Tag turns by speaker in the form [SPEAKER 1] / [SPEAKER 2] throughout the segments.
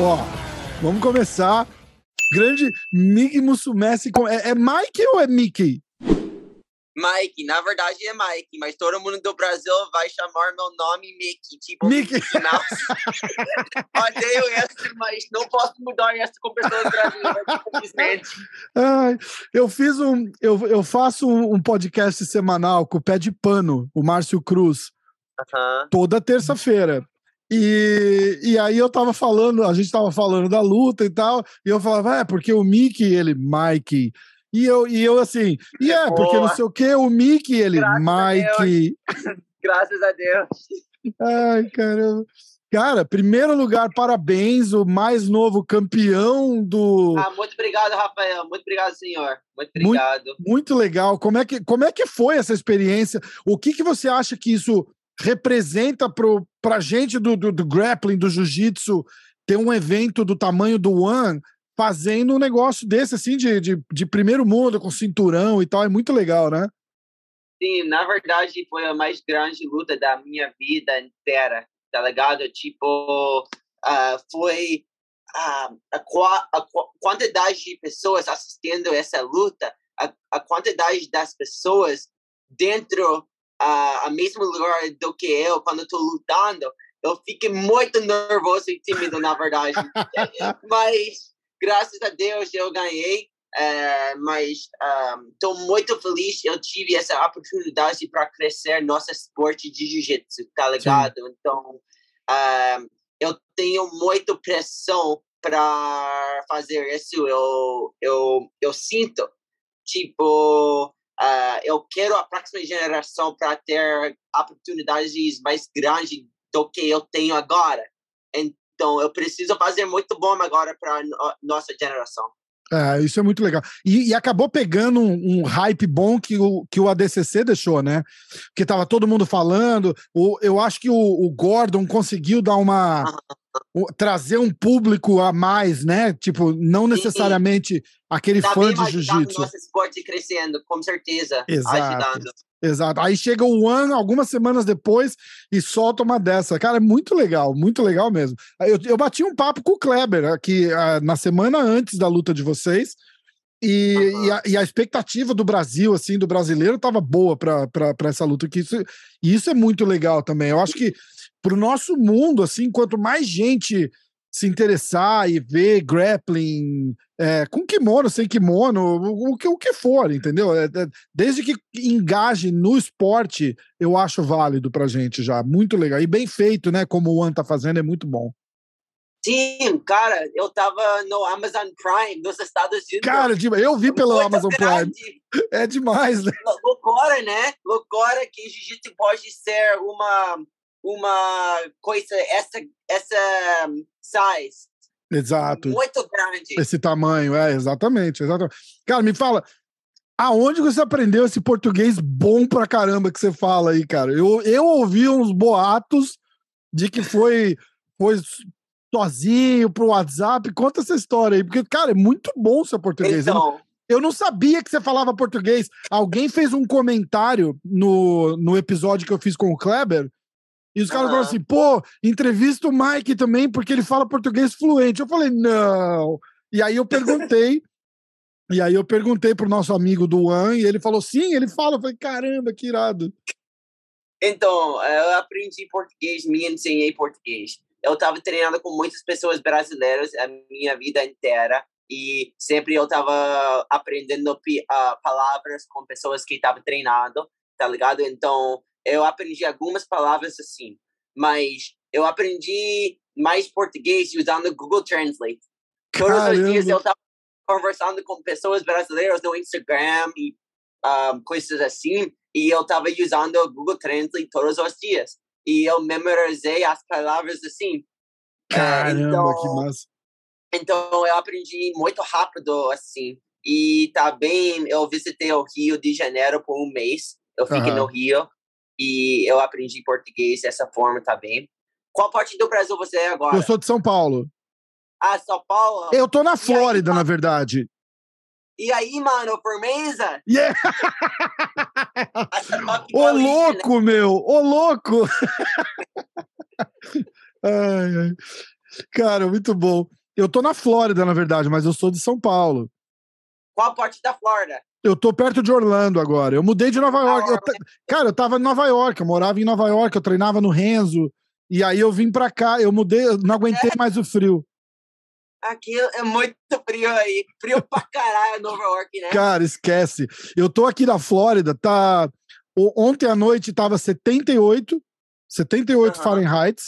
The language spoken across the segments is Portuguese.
[SPEAKER 1] Ó, vamos começar. Grande Mickey Mussumessi. É, é Mike ou é Mickey?
[SPEAKER 2] Mike, na verdade é Mike, mas todo mundo do Brasil vai chamar meu nome Mickey, tipo
[SPEAKER 1] Mickey.
[SPEAKER 2] Odeio esse, mas não posso mudar isso com pessoas brasileiras.
[SPEAKER 1] Ai, eu fiz um, eu, eu faço um, um, podcast semanal com o Pé de Pano, o Márcio Cruz,
[SPEAKER 2] uh -huh.
[SPEAKER 1] toda terça-feira. E, e aí eu tava falando, a gente tava falando da luta e tal, e eu falava, é, porque o Mickey, ele, Mike. E eu, e eu assim, e é, porque não sei o que, o Mickey, ele,
[SPEAKER 2] Graças
[SPEAKER 1] Mike.
[SPEAKER 2] A Graças a Deus.
[SPEAKER 1] Ai, caramba. Cara, primeiro lugar, parabéns, o mais novo campeão do.
[SPEAKER 2] Ah, muito obrigado, Rafael. Muito obrigado, senhor. Muito obrigado.
[SPEAKER 1] Muito, muito legal. Como é, que, como é que foi essa experiência? O que, que você acha que isso representa para a gente do, do, do, grappling, do jiu-jitsu, ter um evento do tamanho do One fazendo um negócio desse, assim, de, de, de, primeiro mundo, com cinturão e tal. É muito legal, né?
[SPEAKER 2] Sim, na verdade foi a mais grande luta da minha vida inteira, tá ligado? Tipo, uh, foi uh, a, a, quantidade de pessoas assistindo essa luta, a, a quantidade das pessoas dentro a, a mesmo lugar do que eu quando estou lutando, eu fiquei muito nervoso e tímido, na verdade. mas, graças a Deus, eu ganhei. É, mas estou um, muito feliz eu tive essa oportunidade para crescer nosso esporte de jiu-jitsu, tá ligado? Sim. Então, um, eu tenho muita pressão para fazer isso. Eu, eu, eu sinto, tipo, Uh, eu quero a próxima geração para ter oportunidades mais grandes do que eu tenho agora. Então, eu preciso fazer muito bom agora para a nossa geração.
[SPEAKER 1] É, isso é muito legal. E, e acabou pegando um, um, hype bom que o, que o ADCC deixou, né? Porque tava todo mundo falando. O, eu acho que o, o Gordon conseguiu dar uma. trazer um público a mais, né? Tipo, não necessariamente sim, sim. aquele
[SPEAKER 2] tá
[SPEAKER 1] fã de jiu-jitsu.
[SPEAKER 2] nosso esporte crescendo, com certeza.
[SPEAKER 1] Exato.
[SPEAKER 2] Ajudando.
[SPEAKER 1] Exato. Aí chega o One algumas semanas depois e solta uma dessa. Cara, é muito legal, muito legal mesmo. Eu, eu bati um papo com o Kleber aqui uh, na semana antes da luta de vocês. E, uhum. e, a, e, a, expectativa do Brasil, assim, do brasileiro, estava boa para essa luta. Que isso, e isso é muito legal também. Eu acho que para o nosso mundo, assim, quanto mais gente se interessar e ver grappling é, com kimono, sem kimono, o, que, o que for, entendeu? É, é, desde que engaje no esporte, eu acho válido pra gente já. Muito legal. E bem feito, né? Como o An tá fazendo, é muito bom.
[SPEAKER 2] Sim, cara, eu tava no Amazon Prime dos Estados Unidos.
[SPEAKER 1] Cara, eu vi pelo Amazon grande. Prime. É demais, né?
[SPEAKER 2] Loucura, né? Loucura que jiu-jitsu pode ser uma uma coisa essa essa size
[SPEAKER 1] exato.
[SPEAKER 2] Muito grande.
[SPEAKER 1] Esse tamanho é exatamente exatamente. Cara me fala aonde você aprendeu esse português bom pra caramba que você fala aí cara? Eu, eu ouvi uns boatos de que foi foi sozinho pro WhatsApp. Conta essa história aí porque cara é muito bom o seu português.
[SPEAKER 2] Então,
[SPEAKER 1] eu, não, eu não sabia que você falava português. Alguém fez um comentário no, no episódio que eu fiz com o Kleber e os caras uhum. falaram assim, pô, entrevista o Mike também, porque ele fala português fluente. Eu falei, não. E aí eu perguntei, e aí eu perguntei pro nosso amigo do One, e ele falou, sim, ele fala. Eu falei, caramba, que irado.
[SPEAKER 2] Então, eu aprendi português, me ensinei português. Eu estava treinando com muitas pessoas brasileiras a minha vida inteira e sempre eu estava aprendendo uh, palavras com pessoas que estavam treinando, tá ligado? Então, eu aprendi algumas palavras assim, mas eu aprendi mais português usando o Google Translate. Todos Caramba. os dias eu estava conversando com pessoas brasileiras no Instagram e um, coisas assim, e eu estava usando o Google Translate todos os dias. E eu memorizei as palavras assim.
[SPEAKER 1] É, Caramba, então, que massa.
[SPEAKER 2] Então eu aprendi muito rápido assim. E também eu visitei o Rio de Janeiro por um mês. Eu fiquei uhum. no Rio e eu aprendi português dessa forma também. Qual parte do Brasil você é agora?
[SPEAKER 1] Eu sou de São Paulo.
[SPEAKER 2] Ah, São Paulo?
[SPEAKER 1] Eu tô na Flórida, aí, na verdade.
[SPEAKER 2] E aí, mano, firmeza?
[SPEAKER 1] Yeah! Ô, louco, meu! Ô, louco! ai, ai. Cara, muito bom. Eu tô na Flórida, na verdade, mas eu sou de São Paulo.
[SPEAKER 2] Qual parte da Flórida?
[SPEAKER 1] Eu tô perto de Orlando agora. Eu mudei de Nova ah, York. Eu Cara, eu tava em Nova York, eu morava em Nova York, eu treinava no Renzo. E aí eu vim pra cá, eu mudei, eu não aguentei é. mais o frio.
[SPEAKER 2] Aqui é muito frio aí. Frio pra caralho Nova York, né?
[SPEAKER 1] Cara, esquece. Eu tô aqui na Flórida, tá. Ontem à noite tava 78, 78 uhum. Fahrenheit.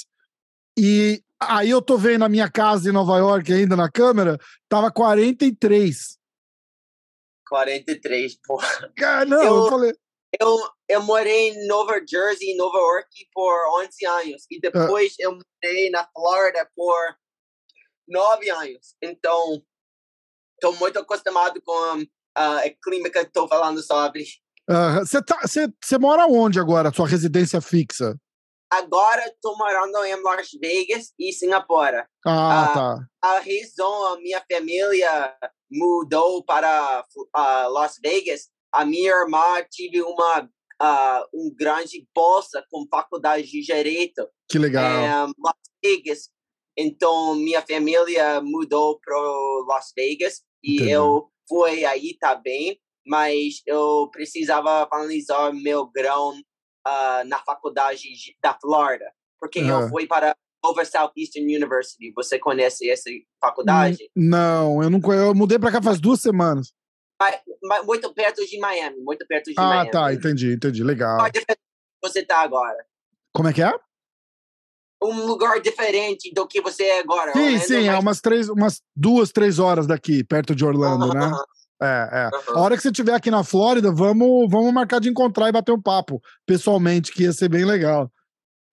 [SPEAKER 1] E aí eu tô vendo a minha casa em Nova York ainda na câmera, tava 43.
[SPEAKER 2] 43, porra.
[SPEAKER 1] Cara, não, eu, eu falei.
[SPEAKER 2] Eu, eu morei em Nova Jersey, Nova York por 11 anos. E ah. depois eu morei na Flórida por 9 anos. Então, estou muito acostumado com uh, o clima que estou falando sobre.
[SPEAKER 1] Você uh, tá, mora onde agora, sua residência fixa?
[SPEAKER 2] Agora estou morando em Las Vegas e Singapura.
[SPEAKER 1] Ah, uh, tá.
[SPEAKER 2] A razão, a minha família mudou para uh, Las Vegas. A minha irmã tive uma uh, um grande bolsa com faculdade de direito.
[SPEAKER 1] Que legal.
[SPEAKER 2] Em Las Vegas. Então minha família mudou para Las Vegas e Entendi. eu fui aí também, mas eu precisava finalizar meu grão uh, na faculdade da Flórida, porque eu fui para Over Southeastern University. Você conhece essa faculdade?
[SPEAKER 1] Não, eu não conheço. Eu mudei para cá faz duas semanas.
[SPEAKER 2] Muito perto de Miami, muito perto de
[SPEAKER 1] ah,
[SPEAKER 2] Miami.
[SPEAKER 1] Ah, tá, entendi, entendi. Legal. Onde
[SPEAKER 2] você está agora?
[SPEAKER 1] Como é que é?
[SPEAKER 2] Um lugar diferente do que você é agora.
[SPEAKER 1] Sim, Orlando, sim, mas... é umas três, umas duas, três horas daqui, perto de Orlando, uh -huh, né? É, é. Uhum. A hora que você estiver aqui na Flórida, vamos, vamos marcar de encontrar e bater um papo pessoalmente, que ia ser bem legal.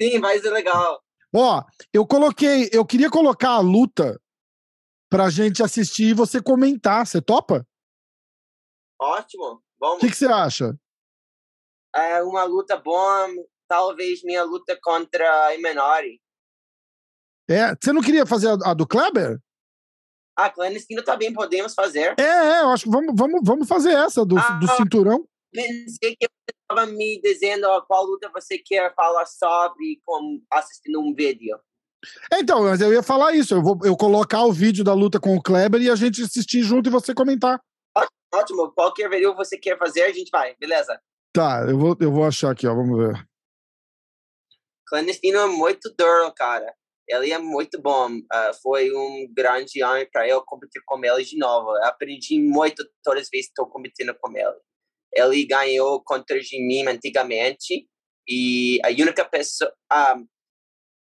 [SPEAKER 2] Sim, vai ser legal.
[SPEAKER 1] Ó, eu coloquei, eu queria colocar a luta pra gente assistir e você comentar. Você topa?
[SPEAKER 2] Ótimo.
[SPEAKER 1] O que, que você acha?
[SPEAKER 2] É uma luta boa, talvez minha luta contra a Imenori.
[SPEAKER 1] É, você não queria fazer a, a do Kleber?
[SPEAKER 2] A clandestina também podemos fazer.
[SPEAKER 1] É, é, eu acho que vamos, vamos, vamos fazer essa do, ah, do cinturão.
[SPEAKER 2] Pensei que estava me dizendo qual luta você quer falar sobre com, assistindo um vídeo.
[SPEAKER 1] Então, mas eu ia falar isso. Eu vou eu colocar o vídeo da luta com o Kleber e a gente assistir junto e você comentar.
[SPEAKER 2] Ótimo. Qualquer vídeo você quer fazer, a gente vai. Beleza.
[SPEAKER 1] Tá, eu vou, eu vou achar aqui, ó. Vamos ver.
[SPEAKER 2] Clandestino é muito duro, cara ele é muito bom. Uh, foi um grande ano para eu competir com ele de novo. Eu aprendi muito todas as vezes que estou competindo com ele. Ele ganhou contra mim antigamente e a única pessoa, a,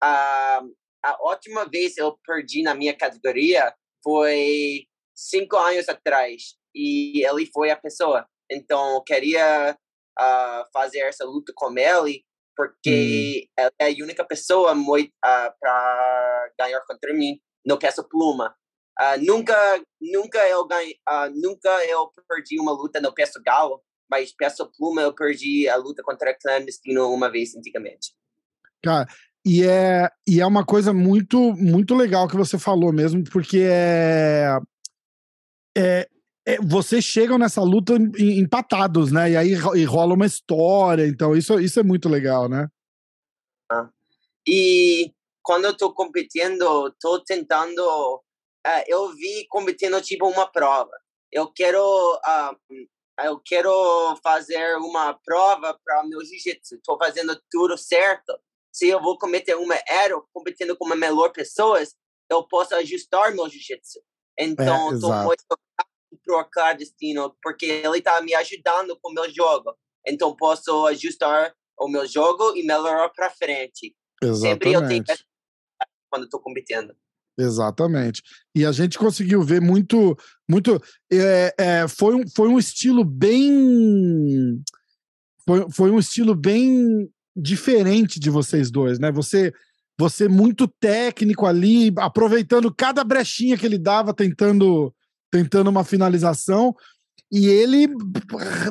[SPEAKER 2] a, a última vez eu perdi na minha categoria foi cinco anos atrás e ele foi a pessoa. Então eu queria uh, fazer essa luta com ele porque hum. ela é a única pessoa muito uh, ah, para ganhar contra mim no peso pluma. Uh, nunca, nunca eu ganhei, uh, nunca eu perdi uma luta no peso galo, mas peso pluma eu perdi a luta contra clandestino uma vez antigamente.
[SPEAKER 1] Cara, e é, e é uma coisa muito muito legal que você falou mesmo, porque é, é é, vocês chegam nessa luta empatados, né? E aí e rola uma história, então isso, isso é muito legal, né?
[SPEAKER 2] Ah. E quando eu tô competindo, tô tentando. Uh, eu vi competindo tipo uma prova. Eu quero, uh, eu quero fazer uma prova para meu jiu-jitsu. Tô fazendo tudo certo. Se eu vou cometer uma erro competindo com uma melhor pessoas, eu posso ajustar meu jiu-jitsu. Então, é, tô muito pro clandestino, porque ele está me ajudando com o meu jogo. Então, posso ajustar o meu jogo e melhorar para frente.
[SPEAKER 1] Exatamente. Sempre eu tenho
[SPEAKER 2] quando estou competindo.
[SPEAKER 1] Exatamente. E a gente conseguiu ver muito, muito. É, é, foi, um, foi um estilo bem. Foi, foi um estilo bem diferente de vocês dois, né? Você, você muito técnico ali, aproveitando cada brechinha que ele dava, tentando tentando uma finalização, e ele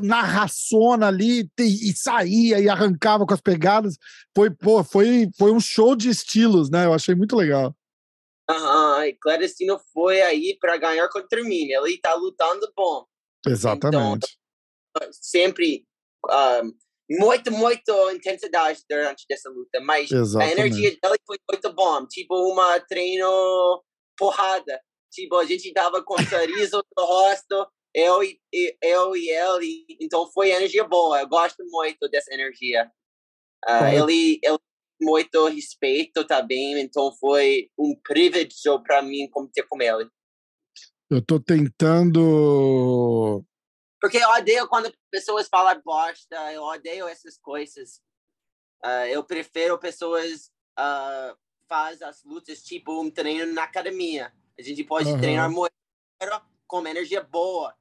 [SPEAKER 1] narraçona ali e saía e arrancava com as pegadas. Foi, pô, foi, foi um show de estilos, né? Eu achei muito legal.
[SPEAKER 2] Aham, e Clandestino foi aí para ganhar contra mim. Ele tá lutando bom.
[SPEAKER 1] Exatamente.
[SPEAKER 2] Então, sempre um, muito, muito intensidade durante essa luta, mas
[SPEAKER 1] Exatamente.
[SPEAKER 2] a energia dela foi muito bom, tipo uma treino porrada, tipo a gente tava com sorriso no rosto, eu e eu e ele, então foi energia boa, eu gosto muito dessa energia. Uh, ele, ele muito respeito também, então foi um privilégio para mim competir com ele.
[SPEAKER 1] Eu tô tentando.
[SPEAKER 2] Porque eu odeio quando pessoas falam bosta, eu odeio essas coisas. Uh, eu prefiro pessoas uh, faz as lutas tipo um treino na academia. A gente pode uhum. treinar muito com energia boa.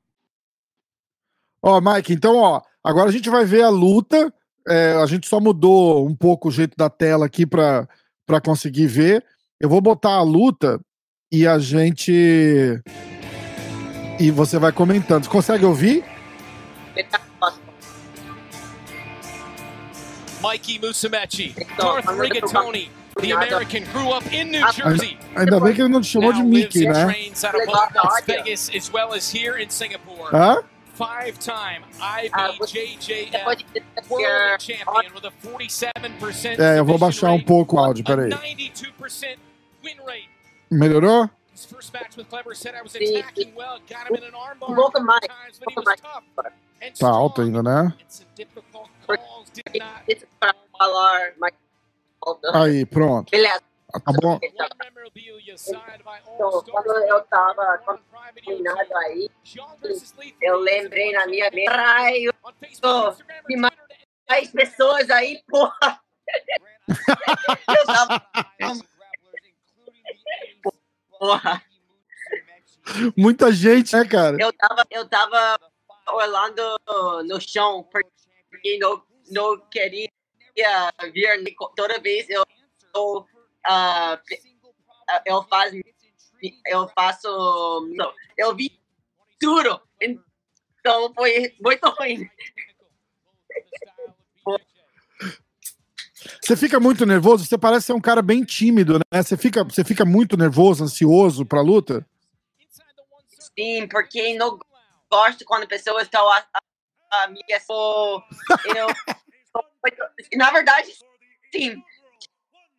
[SPEAKER 1] Ó, oh, Mike, então, ó, agora a gente vai ver a luta. É, a gente só mudou um pouco o jeito da tela aqui para conseguir ver. Eu vou botar a luta e a gente. E você vai comentando. Você consegue ouvir?
[SPEAKER 3] Mikey Musumeci, Darth Rigatoni, the American grew up in New Jersey.
[SPEAKER 1] Ainda bem que ele não te chamou de Mickey, né?
[SPEAKER 3] Trains out of both Las Vegas as well as here in Singapore.
[SPEAKER 1] Hã?
[SPEAKER 3] Five-time IBJJF World Champion with a 47%
[SPEAKER 1] É, eu vou baixar um pouco o áudio, peraí.
[SPEAKER 3] 92% win rate.
[SPEAKER 1] Melhorou?
[SPEAKER 3] His first match with Clever said I was attacking well, got him in an armbar times, but he was tough
[SPEAKER 1] Tá alto ainda, né? Aí, pronto.
[SPEAKER 2] Beleza.
[SPEAKER 1] Tá bom?
[SPEAKER 2] Então, quando eu tava combinado aí, eu lembrei na minha mente, raio,
[SPEAKER 3] to
[SPEAKER 2] mais pessoas aí, porra. Eu tava, porra.
[SPEAKER 1] Muita gente, né, cara?
[SPEAKER 2] Eu tava, eu tava olhando no chão, porque não, não queria vir toda vez eu, eu, ah, eu faço eu faço não, eu vi tudo então foi muito ruim
[SPEAKER 1] Você fica muito nervoso? Você parece ser um cara bem tímido, né? Você fica, você fica muito nervoso, ansioso pra luta?
[SPEAKER 2] sim porque não gosto quando pessoas estão a, a, a me eu, eu na verdade sim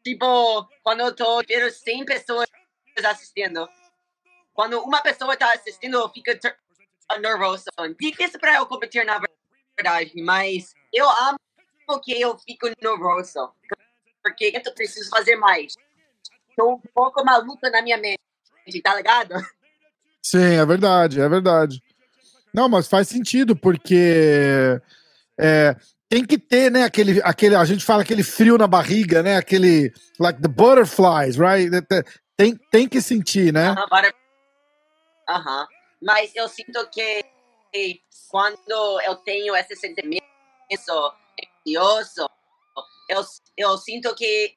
[SPEAKER 2] tipo quando eu tô vendo 100 pessoas assistindo. Quando uma pessoa tá assistindo eu fico nervoso. Difícil para eu competir na verdade mas eu amo que eu fico nervoso. Porque eu preciso fazer mais. Tô um pouco maluca na minha mente tá ligado?
[SPEAKER 1] Sim, é verdade, é verdade. Não, mas faz sentido, porque é, tem que ter, né, aquele, aquele, a gente fala aquele frio na barriga, né, aquele, like the butterflies, right? Tem, tem que sentir, né?
[SPEAKER 2] Aham, para- Aham. Mas eu sinto que quando eu tenho esse sentimento ansioso, eu, eu sinto que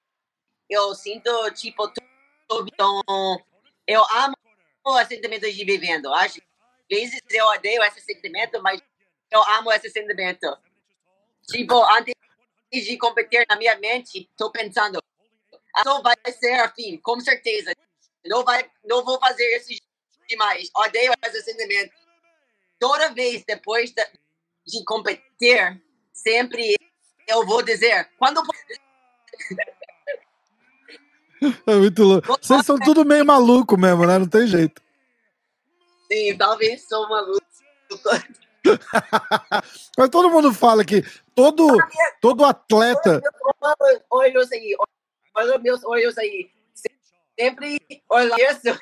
[SPEAKER 2] eu sinto tipo tudo. Eu amo o sentimento de vivendo. Às vezes eu odeio esse sentimento, mas eu amo esse sentimento. Tipo, antes de competir na minha mente, estou pensando, ah, não vai ser assim, com certeza. Não, vai, não vou fazer isso demais. Odeio esse sentimento. Toda vez depois de, de competir, sempre eu vou dizer, quando
[SPEAKER 1] É muito louco. Vocês são tudo meio maluco mesmo, né? Não tem jeito.
[SPEAKER 2] Sim, talvez sou maluco.
[SPEAKER 1] Mas todo mundo fala que todo, todo atleta.
[SPEAKER 2] Olha meus olhos aí. Olha meus olhos aí. Sempre olha isso.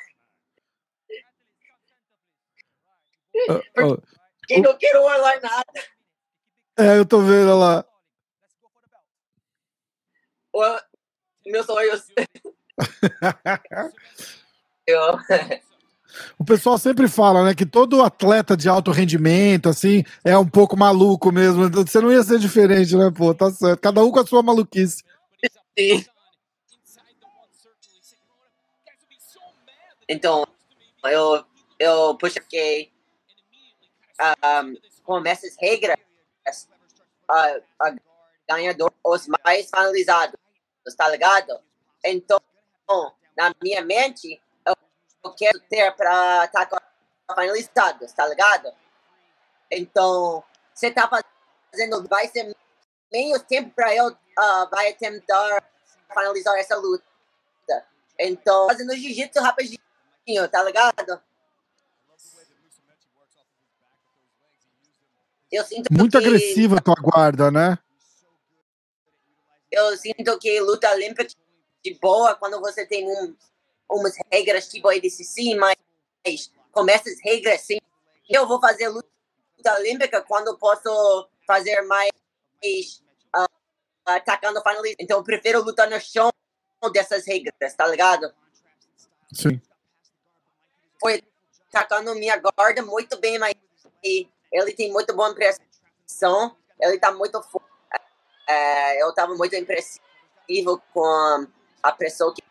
[SPEAKER 1] Ah, ah,
[SPEAKER 2] Que não quero olhar nada.
[SPEAKER 1] É, eu tô vendo lá.
[SPEAKER 2] Meus olhos. Eu-
[SPEAKER 1] O pessoal sempre fala, né, que todo atleta de alto rendimento, assim, é um pouco maluco mesmo. Você não ia ser diferente, né, pô? Tá certo. Cada um com a sua maluquice.
[SPEAKER 2] Então, eu, eu puxei um, com essas regras a ganhador os mais finalizados, tá ligado? Então, na minha mente, eu, quero ter para estar com finalizados, tá ligado? Então, você tá fazendo, vai ser meio tempo para eu uh, vai tentar finalizar essa luta. Então, fazendo jiu-jitsu rapidinho, tá ligado? Eu sinto
[SPEAKER 1] Muito
[SPEAKER 2] que,
[SPEAKER 1] agressiva tua guarda, né?
[SPEAKER 2] Eu sinto que luta olímpica de boa quando você tem um, umas regras tipo ADCC, mas com essas regras, sim, eu vou fazer luta olímpica quando posso fazer mais uh, atacando finalista. Então eu prefiro lutar no chão dessas regras, tá ligado?
[SPEAKER 1] Sim.
[SPEAKER 2] Foi atacando minha guarda muito bem, mas ele tem muito boa impressão. Ele tá muito é, eu tava muito impressivo com a pressão que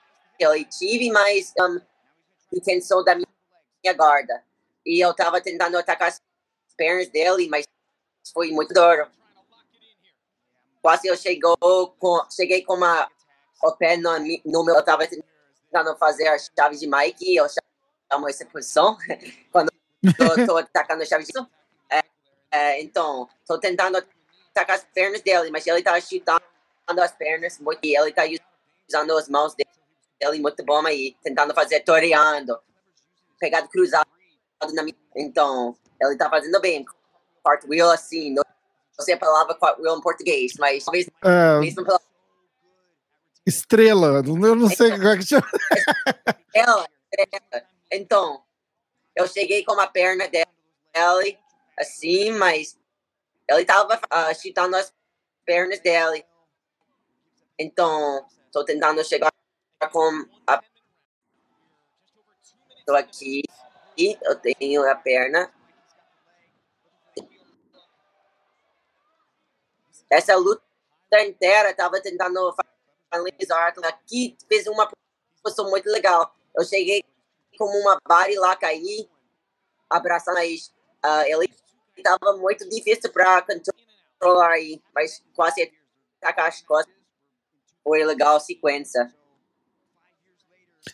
[SPEAKER 2] ele tive, mas um, intenção da minha guarda. E eu tava tentando atacar as pernas dele, mas foi muito duro. Quase eu chegou com, cheguei com uma, o pé no, no meu, eu tava tentando fazer as chaves de Mike, e eu chamo essa posição, quando eu tô atacando as chaves de é, é, Então, tô tentando atacar as pernas dele, mas ele tá chutando as pernas muito, e ele tá usando as mãos dele muito bom aí, tentando fazer toreando, pegado cruzado na minha. Então, ele tá fazendo bem. Cartwheel assim, não sei a palavra cartwheel em português, mas talvez
[SPEAKER 1] é... mesmo pela... Estrela, eu não sei como é que chama.
[SPEAKER 2] Ela, então, eu cheguei com a perna dela, assim, mas ele tava uh, chutando as pernas dela. Então, tô tentando chegar com a. Tô aqui, e eu tenho a perna essa luta inteira estava tentando finalizar aqui, fez uma posição muito legal. Eu cheguei como uma body lá, caí, abraçando, mas uh, ele estava muito difícil para controlar aí, mas quase atacar as costas. Foi legal a sequência.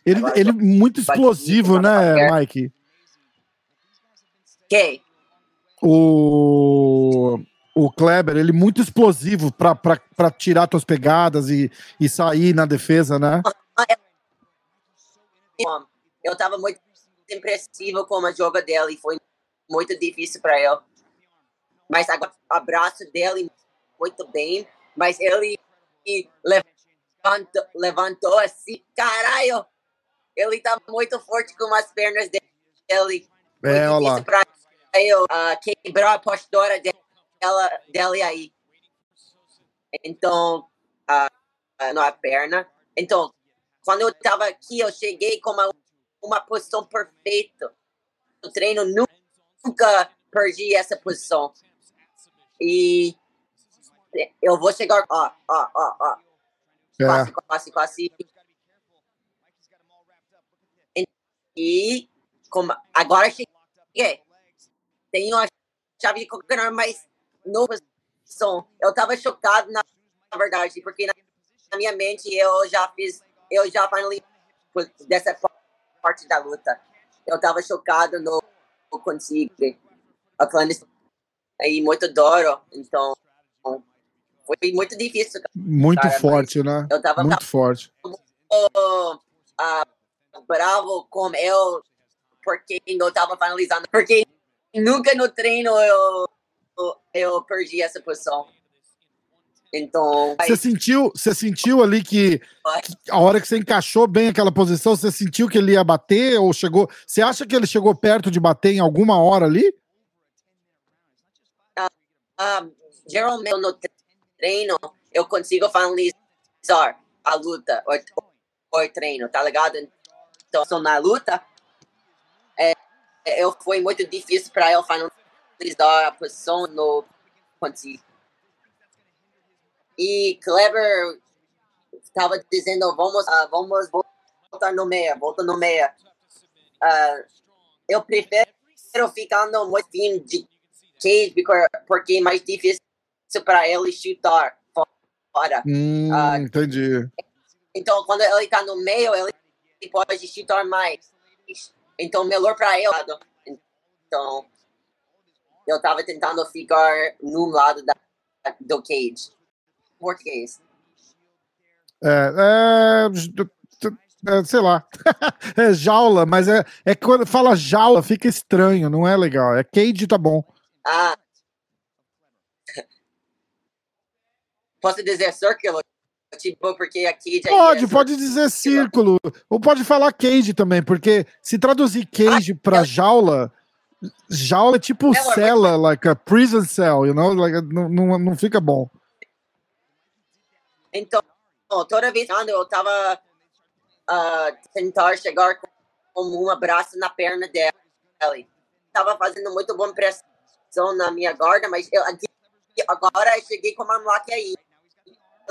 [SPEAKER 1] Ele, Agora, ele muito explosivo, né, Mike?
[SPEAKER 2] Quem?
[SPEAKER 1] O o Kleber, ele muito explosivo para tirar suas pegadas e, e sair na defesa, né?
[SPEAKER 2] Eu tava muito impressivo com a joga dele e foi muito difícil para ele. Mas agora o abraço dele muito bem, mas ele levantou, levantou assim, caralho, ele tá muito forte com as pernas dele.
[SPEAKER 1] É, olha lá.
[SPEAKER 2] Pra eu uh, quebrar a postura dele dela, dela aí. Então, a, a, na perna. Então, quando eu estava aqui, eu cheguei com uma, uma posição perfeita. No treino, nunca perdi essa posição. E eu vou chegar. Ó, ó, ó, ó. É. Quase, quase, quase. E como, agora cheguei. Tenho a chave de coconut, mas no som. Eu tava chocado, na, na verdade, porque na, na, minha mente eu já fiz, eu já finally dessa parte da luta. Eu tava chocado no, consigo. A clandestina aí muito duro, então foi muito difícil.
[SPEAKER 1] Muito cara, forte, né?
[SPEAKER 2] Eu tava
[SPEAKER 1] muito forte.
[SPEAKER 2] Uh, uh, bravo com eu porque eu tava finalizando, porque nunca no treino eu eu perdi essa posição. Então.
[SPEAKER 1] Você sentiu, você sentiu ali que, que, a hora que você encaixou bem aquela posição, você sentiu que ele ia bater ou chegou? Você acha que ele chegou perto de bater em alguma hora ali?
[SPEAKER 2] Uh, geralmente no treino eu consigo finalizar a luta ou, o treino, tá ligado? Então, na luta, é, eu foi muito difícil para eu finalizar a posição no Ponte. E Kleber estava dizendo, vamos, uh, vamos voltar no meia, volta no meia. Uh, eu prefiro ficar no time de cage porque é mais difícil para ele chutar fora.
[SPEAKER 1] Hum, uh, entendi.
[SPEAKER 2] Então, quando ele está no meio, ele pode chutar mais. Então, melhor para ele. Então, eu tava tentando ficar num lado da, do cage. Português.
[SPEAKER 1] É, é, é sei lá. é jaula, mas é, é quando fala jaula fica estranho, não é legal. É cage, tá bom.
[SPEAKER 2] Ah. Posso dizer círculo? Tipo, porque a cage
[SPEAKER 1] Pode, é pode dizer círculo. Ou pode falar cage também, porque se traduzir cage ah, pra jaula, jaula é tipo é, cela, like a prison cell, you know? Like, não, não, não fica bom.
[SPEAKER 2] Então, toda vez quando eu tava uh, tentar chegar com um abraço na perna dela, tava fazendo muito boa pressão na minha guarda, mas eu, agora eu cheguei com uma moleque aí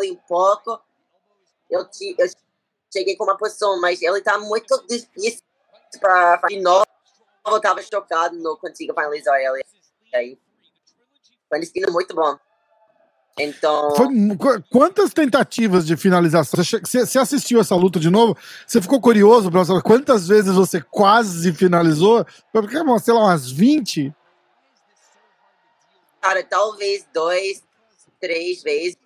[SPEAKER 2] um pouco. Eu, te, eu cheguei com uma posição, mas ele tá muito difícil para de novo. Eu tava chocado, não consigo finalizar ele. Aí, foi um destino muito bom. Então.
[SPEAKER 1] Foi, quantas tentativas de finalização? Você, você assistiu essa luta de novo? Você ficou curioso para saber quantas vezes você quase finalizou? Porque, sei lá, umas 20?
[SPEAKER 2] Cara, talvez dois, três vezes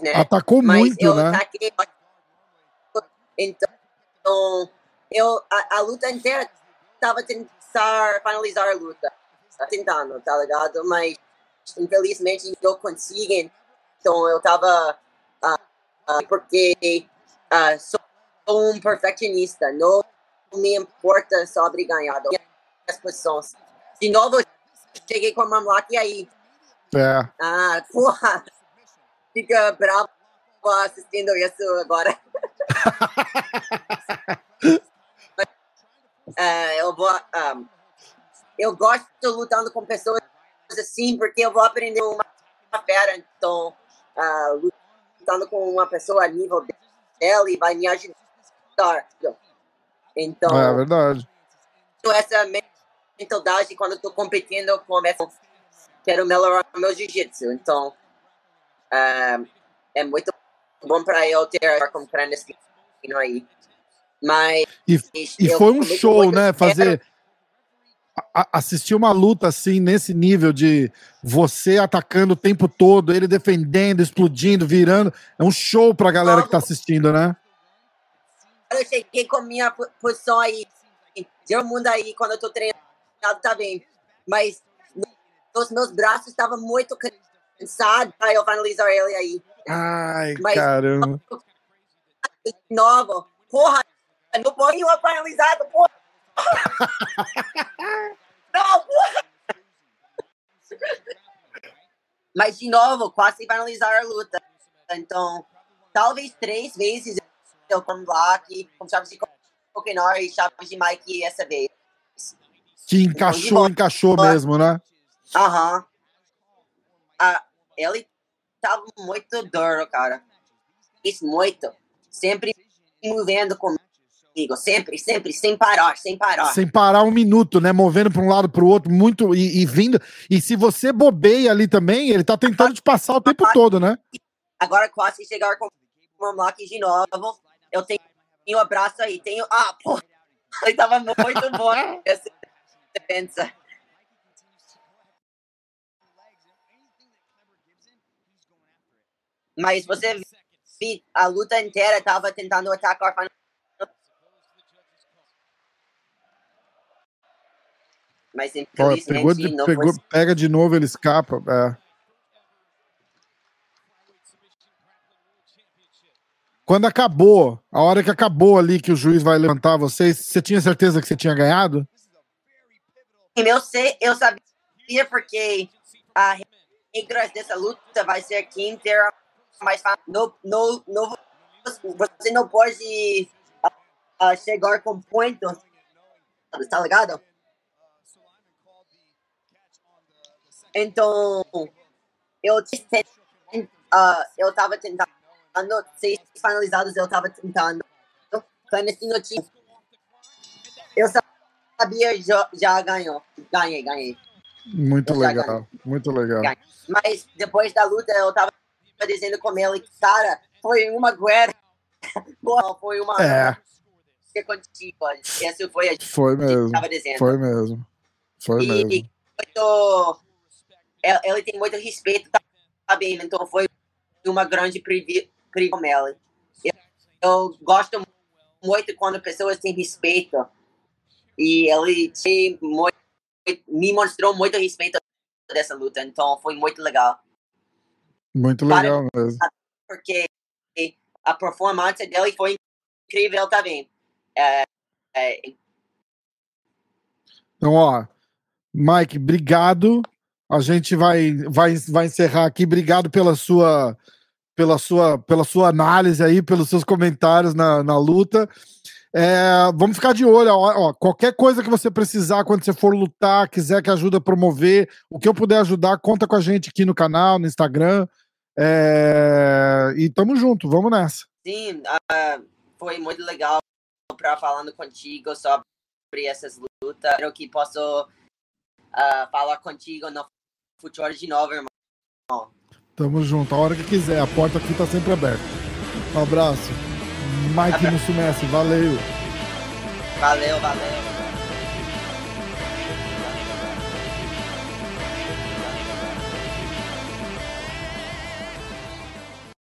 [SPEAKER 2] né?
[SPEAKER 1] Atacou Mas muito, eu né? Ataquei...
[SPEAKER 2] Então, eu, a, a luta inteira tava tentando finalizar a luta. Tá tentando, tá ligado? Mas, infelizmente, não consegui. Então, eu tava... Uh, uh, porque uh, sou um perfeccionista. Não me importa sobre ganhar. As posições. De novo, cheguei com uma moleque aí.
[SPEAKER 1] É.
[SPEAKER 2] Ah, porra fica bravo assistindo isso agora. Uh, eu vou. Um, eu gosto lutando com pessoas assim, porque eu vou aprender uma, uma fera. Então, uh, lutando com uma pessoa a nível dela e vai me ajudar. Então.
[SPEAKER 1] É verdade.
[SPEAKER 2] Essa mentalidade quando eu tô competindo com essa. Quero melhorar meu jiu-jitsu. Então, Uh, é muito bom para eu ter como clandestino aí. Mas.
[SPEAKER 1] E, e foi um show, né? Fazer. assistir uma luta assim, nesse nível de você atacando o tempo todo, ele defendendo, explodindo, virando. É um show pra galera que tá assistindo, né?
[SPEAKER 2] Eu cheguei com minha posição aí. Deu mundo aí quando eu tô treinando, tá bem. Mas os meus braços estavam muito cansado para eu finalizar ele aí.
[SPEAKER 1] Ai, Mas, caramba.
[SPEAKER 2] De novo, porra, não pode ir finalizado, porra. não, porra. Mas, de novo, quase finalizar a luta. Então, talvez três vezes eu como Black, com chaves de Coquenor e chaves de Mike essa vez.
[SPEAKER 1] Que encaixou, então, encaixou mesmo, né?
[SPEAKER 2] Aham. Uh -huh. ah, ele tava muito duro, cara. Isso muito. Sempre movendo comigo. Sempre, sempre, sem parar, sem parar.
[SPEAKER 1] Sem parar um minuto, né? Movendo para um lado para o outro, muito e, e, vindo. E se você bobeia ali também, ele tá tentando te passar o tempo todo, né?
[SPEAKER 2] Agora quase chegar com o Mock de novo. Eu tenho um abraço aí, tenho. Ah, pô! Ele tava muito bom essa defesa. Mas você viu, a luta inteira estava tentando atacar Mas infelizmente
[SPEAKER 1] pegou de, pegou, foi... Pega de novo, ele escapa. É. Quando acabou, a hora que acabou ali que o juiz vai levantar vocês, você tinha certeza que você tinha ganhado?
[SPEAKER 2] Eu sei, eu sabia porque a regra dessa luta vai ser quem ter No, no, no, você não pode uh, chegar com pontos, tá ligado? Então, eu, uh, eu tava tentando, seis finalizados eu tava tentando, clandestino tinha. Eu sabia, já, já ganhou, ganhei, ganhei.
[SPEAKER 1] Muito legal, muito legal.
[SPEAKER 2] Mas depois da luta eu tava dizendo com ele, cara, foi uma guerra. foi uma. É. Que essa foi a
[SPEAKER 1] Foi mesmo. Foi mesmo. Foi e, mesmo.
[SPEAKER 2] Muito, ele tem muito respeito também, então foi uma grande privilégio ele. Eu gosto muito quando pessoas têm respeito e ele muito, me mostrou muito respeito dessa luta, então foi muito legal.
[SPEAKER 1] Muito legal Para, mesmo.
[SPEAKER 2] Porque a performance dele foi incrível também. É, é...
[SPEAKER 1] Então, ó, Mike, obrigado. A gente vai, vai, vai encerrar aqui. Obrigado pela sua, pela sua, pela sua análise aí, pelos seus comentários na, na luta. É, vamos ficar de olho. Ó, ó, qualquer coisa que você precisar quando você for lutar, quiser que ajude a promover, o que eu puder ajudar, conta com a gente aqui no canal, no Instagram. É, e tamo junto, vamos nessa.
[SPEAKER 2] Sim, uh, foi muito legal para falando contigo sobre essas lutas. Espero que posso uh, falar contigo no futuro de novo, irmão.
[SPEAKER 1] Tamo junto, a hora que quiser. A porta aqui tá sempre aberta. Um abraço. Mike Mussumessi, valeu.
[SPEAKER 2] Valeu, valeu.